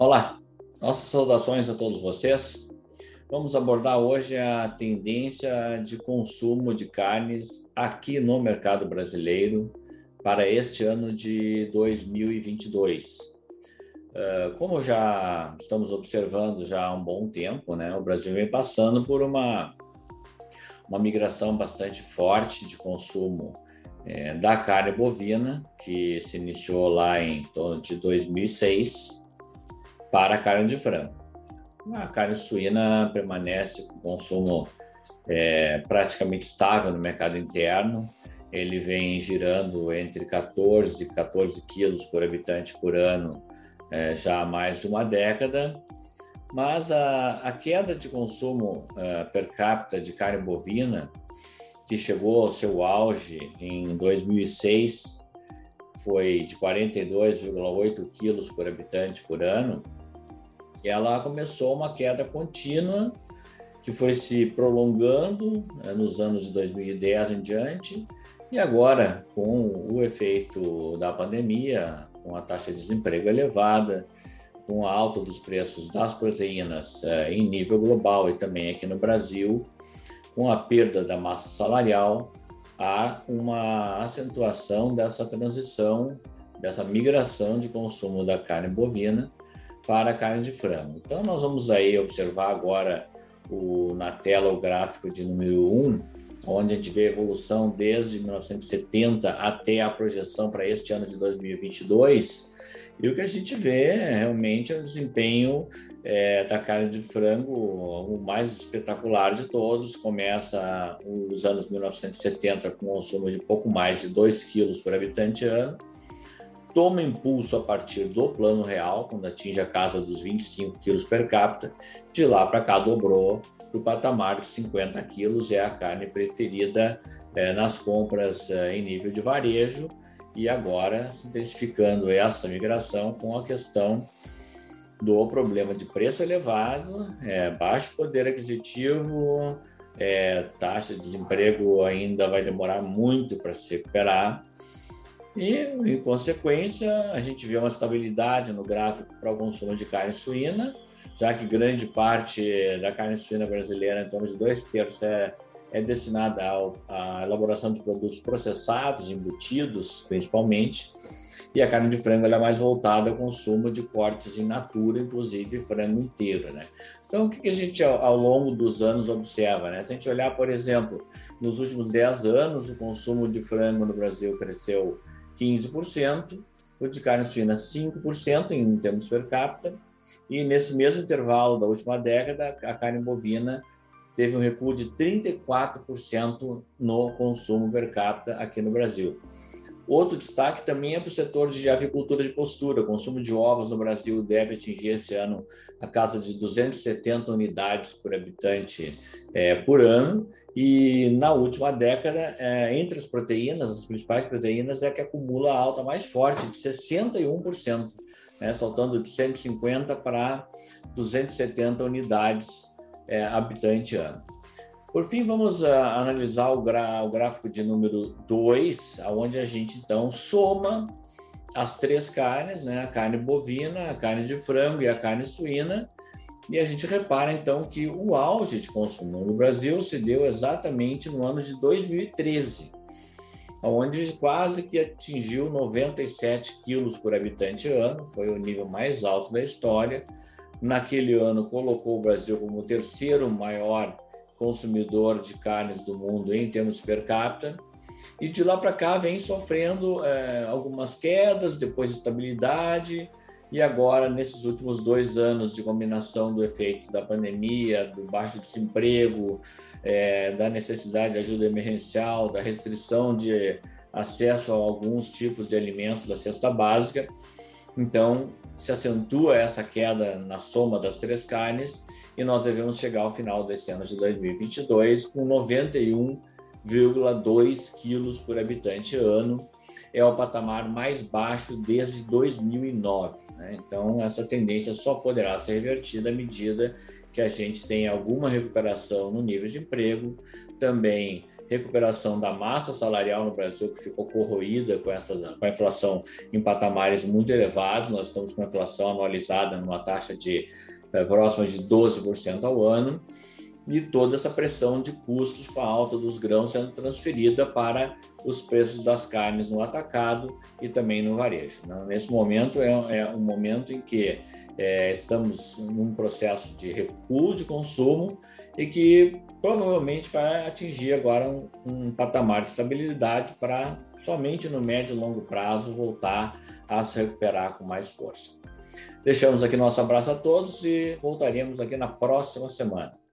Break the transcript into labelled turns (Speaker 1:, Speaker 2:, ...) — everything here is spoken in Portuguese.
Speaker 1: Olá, nossas saudações a todos vocês. Vamos abordar hoje a tendência de consumo de carnes aqui no mercado brasileiro para este ano de 2022. Ah, como já estamos observando já há um bom tempo, né, o Brasil vem passando por uma, uma migração bastante forte de consumo é, da carne bovina, que se iniciou lá em torno de 2006 para a carne de frango. A carne suína permanece com consumo é, praticamente estável no mercado interno. Ele vem girando entre 14 e 14 quilos por habitante por ano é, já há mais de uma década. Mas a, a queda de consumo é, per capita de carne bovina, que chegou ao seu auge em 2006, foi de 42,8 quilos por habitante por ano, ela começou uma queda contínua que foi se prolongando né, nos anos de 2010 em diante. E agora com o efeito da pandemia, com a taxa de desemprego elevada, com a alta dos preços das proteínas eh, em nível global e também aqui no Brasil, com a perda da massa salarial, há uma acentuação dessa transição, dessa migração de consumo da carne bovina para a carne de frango. Então, nós vamos aí observar agora o, na tela o gráfico de número 1, onde a gente vê a evolução desde 1970 até a projeção para este ano de 2022. E o que a gente vê é realmente o desempenho é, da carne de frango, o mais espetacular de todos. Começa os anos 1970 com um consumo de pouco mais de 2 quilos por habitante ano toma impulso a partir do plano real, quando atinge a casa dos 25 quilos per capita, de lá para cá dobrou para o patamar de 50 quilos, é a carne preferida é, nas compras é, em nível de varejo, e agora se intensificando essa migração com a questão do problema de preço elevado, é, baixo poder aquisitivo, é, taxa de desemprego ainda vai demorar muito para se recuperar, e, em consequência, a gente vê uma estabilidade no gráfico para o consumo de carne suína, já que grande parte da carne suína brasileira, em torno de dois terços, é, é destinada à elaboração de produtos processados, embutidos, principalmente, e a carne de frango é mais voltada ao consumo de cortes in natura, inclusive frango inteiro, né? Então, o que a gente, ao longo dos anos, observa, né? Se a gente olhar, por exemplo, nos últimos 10 anos, o consumo de frango no Brasil cresceu 15%, o de carne suína 5% em termos per capita, e nesse mesmo intervalo da última década, a carne bovina teve um recuo de 34% no consumo per capita aqui no Brasil. Outro destaque também é para o setor de avicultura de postura. O consumo de ovos no Brasil deve atingir esse ano a casa de 270 unidades por habitante é, por ano. E na última década, é, entre as proteínas, as principais proteínas, é que acumula a alta mais forte, de 61%, né, saltando de 150 para 270 unidades é, habitante ano. Por fim, vamos uh, analisar o, o, gráfico de número 2, onde a gente então soma as três carnes, né? a carne bovina, a carne de frango e a carne suína, e a gente repara então que o auge de consumo no Brasil se deu exatamente no ano de 2013, onde quase que atingiu 97 quilos por habitante ano, foi o nível mais alto da história. Naquele ano colocou o Brasil como o terceiro maior consumidor de carnes do mundo em termos per capita. E de lá para cá vem sofrendo é, algumas quedas, depois estabilidade, e agora, nesses últimos dois anos de combinação do efeito da pandemia, do baixo desemprego, é, da necessidade de ajuda emergencial, da restrição de acesso a alguns tipos de alimentos da cesta básica, então se acentua essa queda na soma das três carnes e nós devemos chegar ao final desse ano de 2022 com 91,2 quilos por habitante ano. É o patamar mais baixo desde 2009. Né? Então, essa tendência só poderá ser revertida à medida que a gente tem alguma recuperação no nível de emprego, também recuperação da massa salarial no Brasil, que ficou corroída com, essas, com a inflação em patamares muito elevados. Nós estamos com a inflação anualizada numa taxa de é, próxima de 12% ao ano e toda essa pressão de custos com a alta dos grãos sendo transferida para os preços das carnes no atacado e também no varejo. Né? Nesse momento é, é, um momento em que é, estamos num processo de recuo de consumo e que provavelmente vai atingir agora um, um patamar de estabilidade para somente no médio e longo prazo voltar a se recuperar com mais força. Deixamos aqui nosso abraço a todos e voltaremos aqui na próxima semana.